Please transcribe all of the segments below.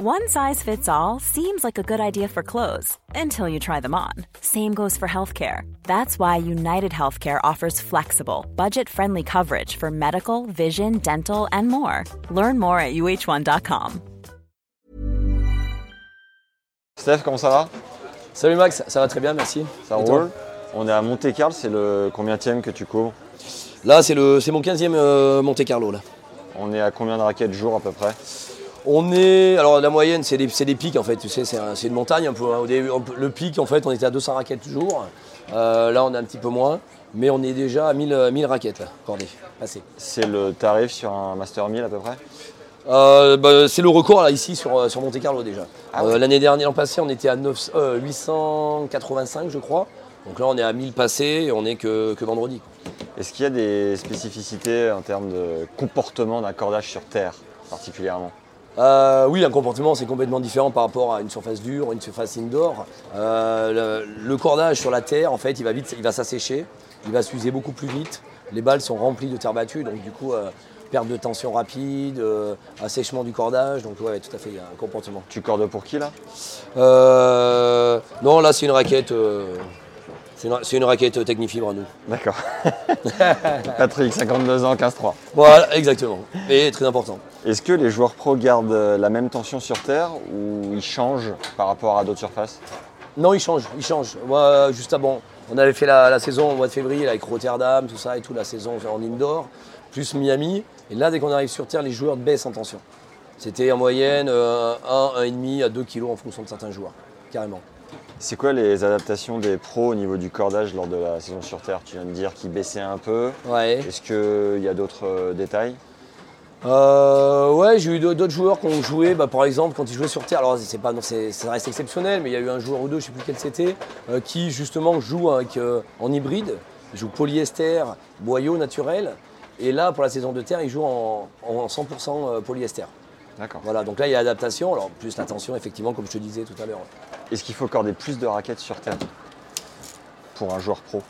One size fits all seems like a good idea for clothes until you try them on. Same goes for healthcare. That's why United Healthcare offers flexible, budget friendly coverage for medical, vision, dental, and more. Learn more at uh1.com. Steph, comment ça va Salut Max, ça va très bien, merci. Ça Et toi roule On est à Monte-Carlo, c'est le combienième que tu cours Là, c'est le, c'est mon 15e euh, Monte Carlo là. On est à combien de raquettes jour à peu près On est, alors la moyenne, c'est des, des pics en fait. Tu sais, c'est, un- c'est une montagne un peu. hein. Au début, on peut- le pic, en fait, on était à 200 raquettes toujours. Euh, là, on est un petit peu moins, mais on est déjà à 1000, euh, 1000 raquettes là, cordées, passées. C'est le tarif sur un Master 1000 à peu près? Euh, bah, c'est le record là ici sur, sur Monte Carlo déjà. Ah Euh. L'année dernière, l'an passé, on était à 9 euh, 885 je crois. Donc là, on est à 1000 passés et on est que, que vendredi. Est-ce qu'il y a des spécificités en termes de comportement d'un cordage sur terre particulièrement? Euh, oui, un comportement c'est complètement différent par rapport à une surface dure, une surface indoor. Euh, le, le cordage sur la terre, en fait, il va vite, il va s'assécher, il va s'user beaucoup plus vite. Les balles sont remplies de terre battue, donc du coup, euh, perte de tension rapide, euh, assèchement du cordage. Donc ouais, tout à fait, il y a un comportement. Tu cordes pour qui là? Euh, non, là c'est une raquette, c'est une, raquette Technifibre à nous. D'accord. Patrick, 52 ans, 15-3. Voilà, exactement. Et très important. Est-ce que les joueurs pros gardent euh, la même tension sur terre ou ils changent par rapport à d'autres surfaces? Non, il change, il change. Moi, juste avant, on avait fait la, la saison au mois de février avec Rotterdam, tout ça et tout, la saison en indoor, plus Miami. Et là, dès qu'on arrive sur Terre, les joueurs baissent en tension. C'était en moyenne euh, 1, 1,5 à 2 kilos en fonction de certains joueurs, carrément. C'est quoi les adaptations des pros au niveau du cordage lors de la saison sur terre? Tu viens de dire qu'ils baissaient un peu. Ouais. Est-ce qu'il y a d'autres euh, détails? Euh, ouais, j'ai eu d'autres joueurs qui ont joué, bah, par exemple, quand ils jouaient sur Terre. Alors, c'est pas, non, ça reste exceptionnel, mais il y a eu un joueur ou deux, je sais plus quel c'était, euh, qui justement joue avec, euh, en hybride, il joue polyester, boyau naturel. Et là, pour la saison de Terre, il joue en, en 100% polyester. D'accord. Voilà, donc là, il y a adaptation. Alors, plus la tension, effectivement, comme je te disais tout à l'heure. Est-ce qu'il faut corder plus de raquettes sur terre pour un joueur pro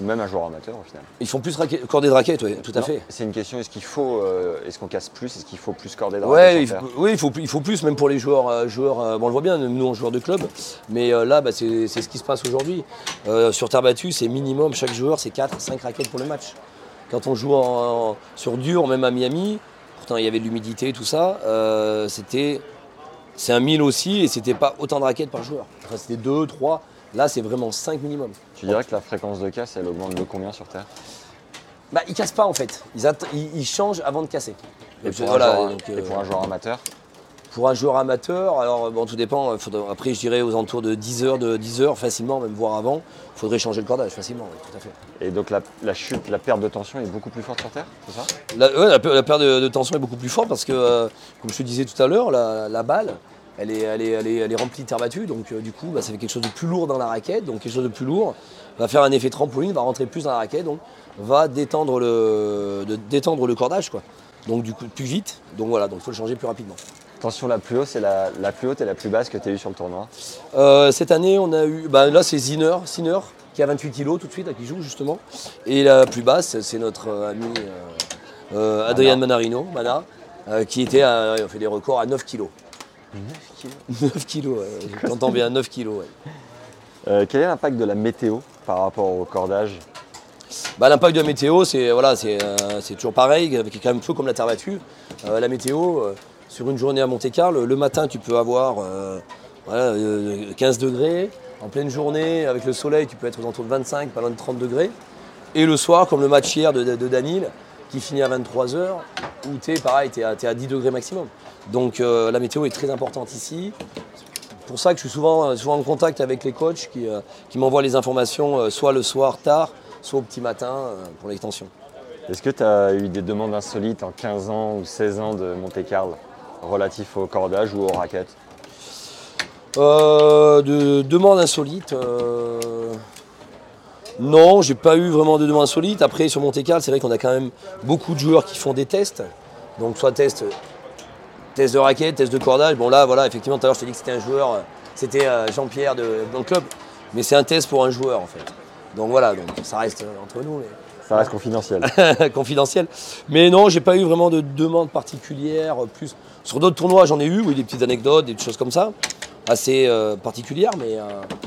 ou même un joueur amateur au final? Ils font plus raquet- corder de raquettes, oui, tout à fait. C'est une question, est-ce qu'il faut, euh, est-ce qu'on casse plus Est-ce qu'il faut plus corder de Ouais, raquettes il faut, oui, il faut, plus- il faut plus, même pour les joueurs. euh, joueurs euh, bon, on le voit bien, nous, on joueur de club. Mais là, bah, c'est ce qui se passe aujourd'hui. Sur terre battue, c'est minimum, chaque joueur, c'est 4-5 raquettes pour le match. Quand on joue en- en- sur dur, même à Miami, pourtant il y avait de l'humidité, tout ça, euh, c'était. C'est un 1000 aussi, et c'était pas autant de raquettes par joueur. Enfin, c'était 2, 3. Là, c'est vraiment 5 minimum. Tu dirais que la fréquence de casse, elle augmente de combien sur terre? Bah, ils cassent pas en fait. Ils, ils- ils changent avant de casser. et pour, voilà, un joueur, donc, et euh, pour un joueur amateur? Pour un joueur amateur, alors bon, tout dépend. euh, après, je dirais aux alentours de 10 heures, de 10 heures facilement, même voire avant, il faudrait changer le cordage facilement, oui, tout à fait. Et donc la, la chute, la perte de tension est beaucoup plus forte sur terre, c'est ça? La, ouais, la, pe- la perte de, de tension est beaucoup plus forte parce que, euh, comme je te disais tout à l'heure, la, la balle, elle est, elle, est, elle, est, elle est remplie de terre battue, donc euh, du coup, bah, ça fait quelque chose de plus lourd dans la raquette, donc quelque chose de plus lourd va faire un effet trampoline, va rentrer plus dans la raquette, donc va détendre le, de, détendre le cordage, quoi. Donc du coup, plus vite, donc voilà, donc il faut le changer plus rapidement. Tension la plus haute, c'est la, la plus haute et la plus basse que tu as eue sur le tournoi. Euh, cette année, on a eu. bah, là, c'est Ziner, Ziner, qui a 28 kilos tout de suite, là, qui joue justement. Et la plus basse, c'est notre euh, ami euh, euh, Adrien Manarino, Mana, qui était à, on fait des records à 9 kilos. 9 kilos, ouais, j'entends bien, 9 kilos. ouais. Quel est l'impact de la météo par rapport au cordage? Bah, L'impact de la météo, c'est voilà, c'est toujours pareil, avec quand même peu comme la terre battue. La météo, sur une journée à Monte-Carlo, le matin, tu peux avoir euh, voilà, euh, 15 degrés. En pleine journée, avec le soleil, tu peux être aux alentours de 25, pas loin de 30 degrés. Et le soir, comme le match hier de, Danil, qui finit à 23h, où tu es pareil, tu à 10 degrés maximum. Donc euh, la météo est très importante ici. C'est pour ça que je suis souvent, euh, en contact avec les coachs qui, euh, m'envoient les informations euh, soit le soir tard, soit au petit matin euh, pour l'extension. Est-ce que tu as eu des demandes insolites en 15 ans ou 16 ans de Monte-Carlo relatifs au cordage ou aux raquettes Euh, de demandes insolites. euh, Non, j'ai pas eu vraiment de demandes insolites. Après, sur Monte Carlo, c'est vrai qu'on a quand même beaucoup de joueurs qui font des tests. Donc, soit test, test de raquette, test de cordage. Bon, là, voilà, effectivement, tout à l'heure, je t'ai dit que c'était un joueur, c'était euh, Jean-Pierre de, dans club. Mais c'est un test pour un joueur, en fait. Donc, voilà, ça reste entre nous. Ça reste confidentiel. confidentiel. Mais non, j'ai pas eu vraiment de demande particulière. Plus sur d'autres tournois, j'en ai eu, oui, des petites anecdotes, des choses comme ça, assez euh, particulières. Mais euh,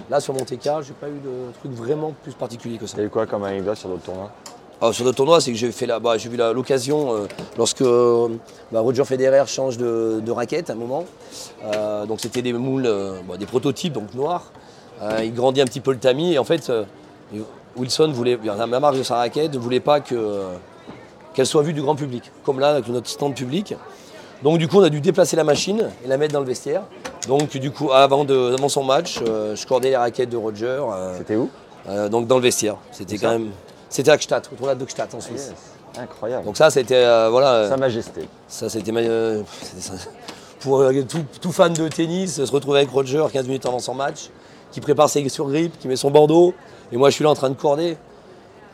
là, sur Monte Carlo, j'ai pas eu de truc vraiment plus particulier que ça. T'as eu quoi comme anecdote sur d'autres tournois? Alors, sur d'autres tournois, c'est que j'ai fait bah, j'ai vu l'occasion euh, lorsque euh, bah, Roger Federer change de, de raquette à un moment. Euh, donc c'était des moules, euh, bah, des prototypes donc noirs. Euh, il grandit un petit peu le tamis et en fait euh, Wilson voulait, la marque de sa raquette ne voulait pas que, qu'elle soit vue du grand public, comme là avec notre stand public. Donc du coup on a dû déplacer la machine et la mettre dans le vestiaire. Donc du coup avant, de, avant son match, euh, je cordais les raquettes de Roger. euh, C'était où? euh, donc dans le vestiaire. C'était quand même. C'était à Gstaad, au de Gstaad en Suisse. Incroyable. Donc ça c'était voilà. Sa Majesté. ça c'était pour tout, tout fan de tennis, se retrouver avec Roger 15 minutes avant son match, qui prépare ses surgrippes, qui met son bandeau, et moi je suis là en train de corder.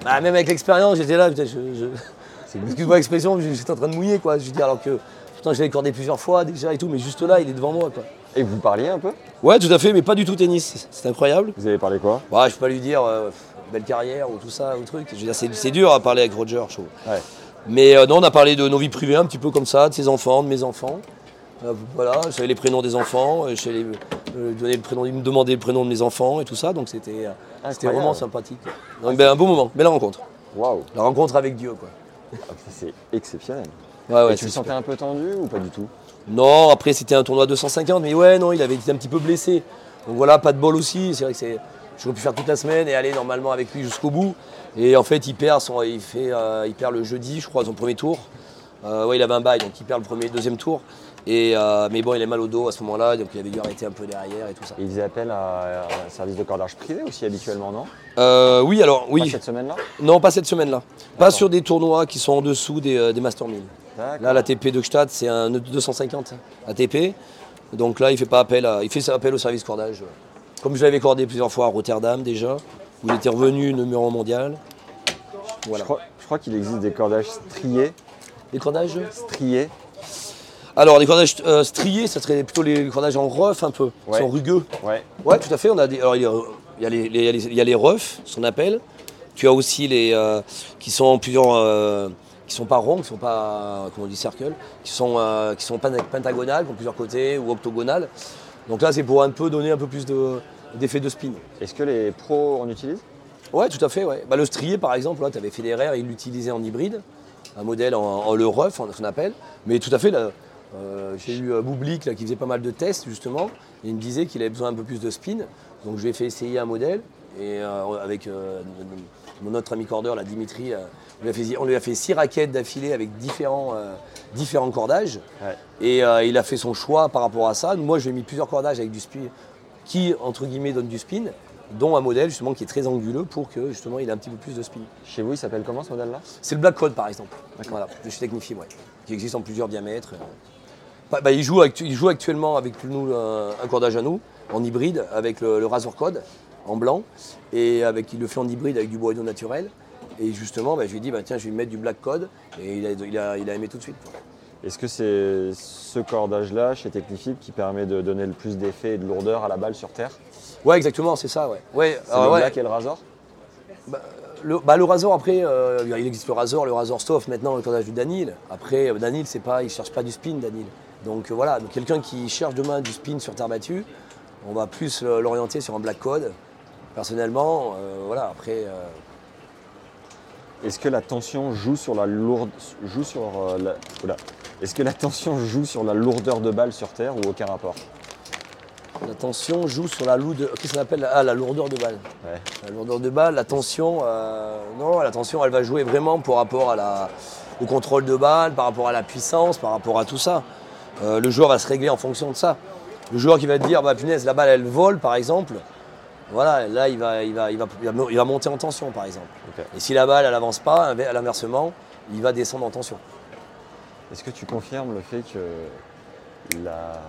Bah, même avec l'expérience, j'étais là, je, je- excuse-moi l'expression, j'étais en train de mouiller quoi. Je veux dire alors que pourtant j'avais cordé plusieurs fois déjà et tout, mais juste là il est devant moi quoi. Et vous parliez un peu? Ouais tout à fait, mais pas du tout tennis. C'est incroyable. Vous avez parlé quoi? Ouais, je peux pas lui dire euh, belle carrière ou tout ça ou truc. Je veux dire, c'est, c'est dur à parler avec Roger, je trouve. Ouais. Mais euh, non, on a parlé de nos vies privées un petit peu comme ça, de ses enfants, de mes enfants. Euh, voilà, je savais les prénoms des enfants, euh, je savais les- euh, donner le prénom, il me demandait le prénom de mes enfants et tout ça, donc c'était, euh, c'était vraiment sympathique. Donc, ben, un beau moment, belle rencontre. Waouh La rencontre avec Dieu, quoi. Ah, C'est exceptionnel. Ouais, ouais, Et tu le sentais un peu tendu ou pas du tout? Non, après c'était un tournoi 250, mais ouais, non, il avait été un petit peu blessé. Donc voilà, pas de bol aussi. C'est vrai que c'est, j'aurais pu faire toute la semaine et aller normalement avec lui jusqu'au bout. Et en fait, il perd, son, il fait, euh, il perd le jeudi, je crois, son premier tour. Euh, ouais, il avait un bail, donc il perd le premier, deuxième tour. Et euh, mais bon, il a mal au dos à ce moment-là, donc il avait dû arrêter un peu derrière et tout ça. Et il faisait appel à un service de cordage privé aussi habituellement, non? Euh, oui, alors Pas oui, cette semaine-là? Non, pas cette semaine-là. Pas sur des tournois qui sont en dessous des, euh, des Master 1000. D'accord. Là, l'ATP de Gstaad, c'est un 250 ATP. Donc là, il fait pas appel à, il fait appel au service cordage. Comme je l'avais cordé plusieurs fois à Rotterdam déjà, où il était revenu numéro mondial. Voilà. Je crois, crois qu'il existe des cordages striés. Les cordages Striés Alors, les cordages euh, striés, ça serait plutôt les cordages en rough un peu. Ouais. sont rugueux. Ouais. Ouais, tout à fait. On a des, alors, il y a, il y a les, les- il y a les- il y a les roughs, ce qu'on appelle. Tu as aussi les euh, qui sont en plusieurs, euh, qui sont pas ronds, qui sont pas, comment on dit, circle, qui sont, qui sont pen- pentagonales, qui ont plusieurs côtés, ou octogonales. Donc là, c'est pour un peu donner un peu plus de- d'effet de spin. Est-ce que les pros en utilisent? Ouais, tout à fait. Ouais. Bah, le strié, par exemple, tu avais Federer, il l'utilisait en hybride, un modèle en, en le rough, on- qu'on appelle. Mais tout à fait, euh, j'ai eu euh, Boublik là, qui faisait pas mal de tests, justement, et il me disait qu'il avait besoin un peu plus de spin. Donc je lui ai fait essayer un modèle, et euh, avec euh, mon autre ami cordeur, là, Dimitri, on, lui a fait, on lui a fait six raquettes d'affilée avec différents, différents cordages. Ouais. Et il a fait son choix par rapport à ça. Moi, je lui ai mis plusieurs cordages avec du spin qui, entre guillemets, donne du spin, dont un modèle justement qui est très anguleux pour que justement il ait un petit peu plus de spin. Chez vous, il s'appelle comment ce modèle-là? C'est le Black Code par exemple, voilà, de chez Technifib, ouais, qui existe en plusieurs diamètres. Bah, bah, il, joue actu- il joue actuellement avec nous euh, un cordage à nous, en hybride, avec le, le Razor Code en blanc, et avec, il le fait en hybride avec du bois naturel. Et justement, bah, je lui ai dit, tiens, je vais lui mettre du Black Code, et il a, il a- il a aimé tout de suite. Est-ce que c'est ce cordage-là chez Technifib qui permet de donner le plus d'effet et de lourdeur à la balle sur terre? Ouais, exactement, c'est ça, ouais. ouais, C'est le ouais. black et le razor? Le, bah, le Razor, après, euh, il existe le Razor, le Razor Stoff, maintenant le cordage du Danil. Après, euh, Danil, c'est pas, il cherche pas du spin, Danil. Donc euh, voilà, donc quelqu'un qui cherche demain du spin sur terre battue, on va plus l'orienter sur un black code. Personnellement, euh, voilà, après, euh, Est-ce que la tension joue sur la lourde joue sur euh, la- oula. Est-ce que la tension joue sur la lourdeur de balle sur terre ou aucun rapport? La tension joue sur la lourdeur, qu'est-ce qu'on appelle ah, la lourdeur de balle. Ouais. La lourdeur de balle, la tension, non, la tension, elle va jouer vraiment par rapport à la, au contrôle de balle, par rapport à la puissance, par rapport à tout ça. Euh, le joueur va se régler en fonction de ça. Le joueur qui va te dire, bah punaise, la balle elle vole par exemple, voilà, là il va, il va, il va, il va, il va monter en tension par exemple. Et si la balle elle n'avance pas, à l'inversement, il va descendre en tension. Est-ce que tu confirmes le fait que la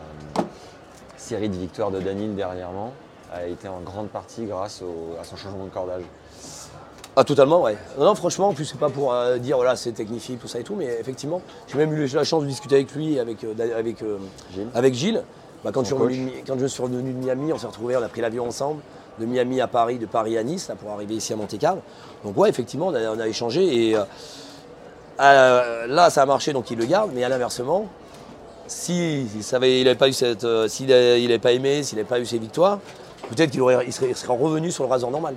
série de victoires de Danil dernièrement a été en grande partie grâce au- à son changement de cordage? Ah totalement ouais. Non, non, franchement, en plus c'est pas pour euh, dire voilà c'est technifié tout ça et tout, mais effectivement, j'ai même eu la chance de discuter avec lui, et avec, euh, Da- avec, euh, Gilles avec Gilles. Bah, quand, je suis revenu de Mi- quand je suis revenu de Miami, on s'est retrouvés, on a pris l'avion ensemble. de Miami à Paris, de Paris à Nice, là, pour arriver ici à Monte-Carlo. Donc ouais, effectivement, on a, on a échangé et euh, euh, là, ça a marché, donc il le garde, mais à l'inversement, si il n'avait pas eu cette, euh, s'il n'avait pas aimé, s'il n'avait pas eu ses victoires, peut-être qu'il aurait, il serait, il serait revenu sur le rasoir normal.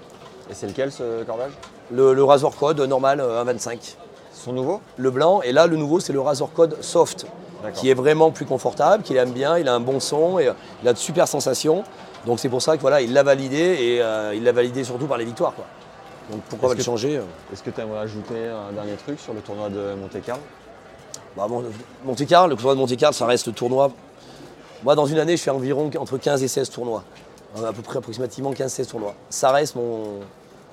Et c'est lequel ce cordage Le, le rasoir code normal euh, 1,25. Son nouveau? Le blanc, et là le nouveau c'est le rasoir code soft, qui est vraiment plus confortable, qu'il aime bien, il a un bon son, et euh, il a de super sensations. Donc c'est pour ça que voilà, il l'a validé et euh, il l'a validé surtout par les victoires. Quoi. Donc pourquoi le changer euh Est-ce que tu aimerais ajouter un dernier truc sur le tournoi de Monte-Carlo Bah, Mon- Monte-Carlo, le tournoi de Monte-Carlo, ça reste le tournoi. Moi, dans une année, je fais environ entre 15 et 16 tournois. À peu près approximativement 15-16 tournois. Ça reste mon,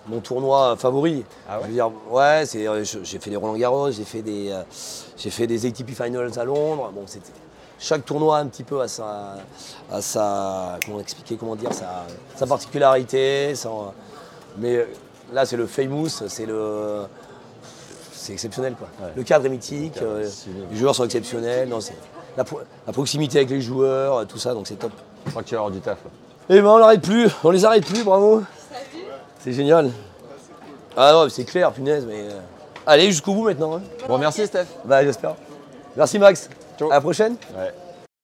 mon tournoi favori. Ah ouais Je veux dire, ouais, c'est, euh, j'ai fait des Roland Garros, j'ai fait des, euh, j'ai fait des ATP Finals à Londres. Bon, c'était, chaque tournoi un petit peu à sa, à sa, comment expliquer, comment dire, sa, sa particularité. sa- mais euh, là, c'est le famous, c'est le, c'est exceptionnel quoi. Ouais. Le cadre est mythique, cadre euh, les joueurs sont exceptionnels, non, c'est la, pro- la proximité avec les joueurs, tout ça, donc c'est top. Je crois que tu vas avoir du taf. là. Et ben on l'arrête plus, on les arrête plus, bravo. C'est génial. Ah non, c'est clair, punaise, mais. euh, Allez jusqu'au bout maintenant. hein. Bon, merci Steph. Bah j'espère. Merci Max. Ciao. À la prochaine. Ouais.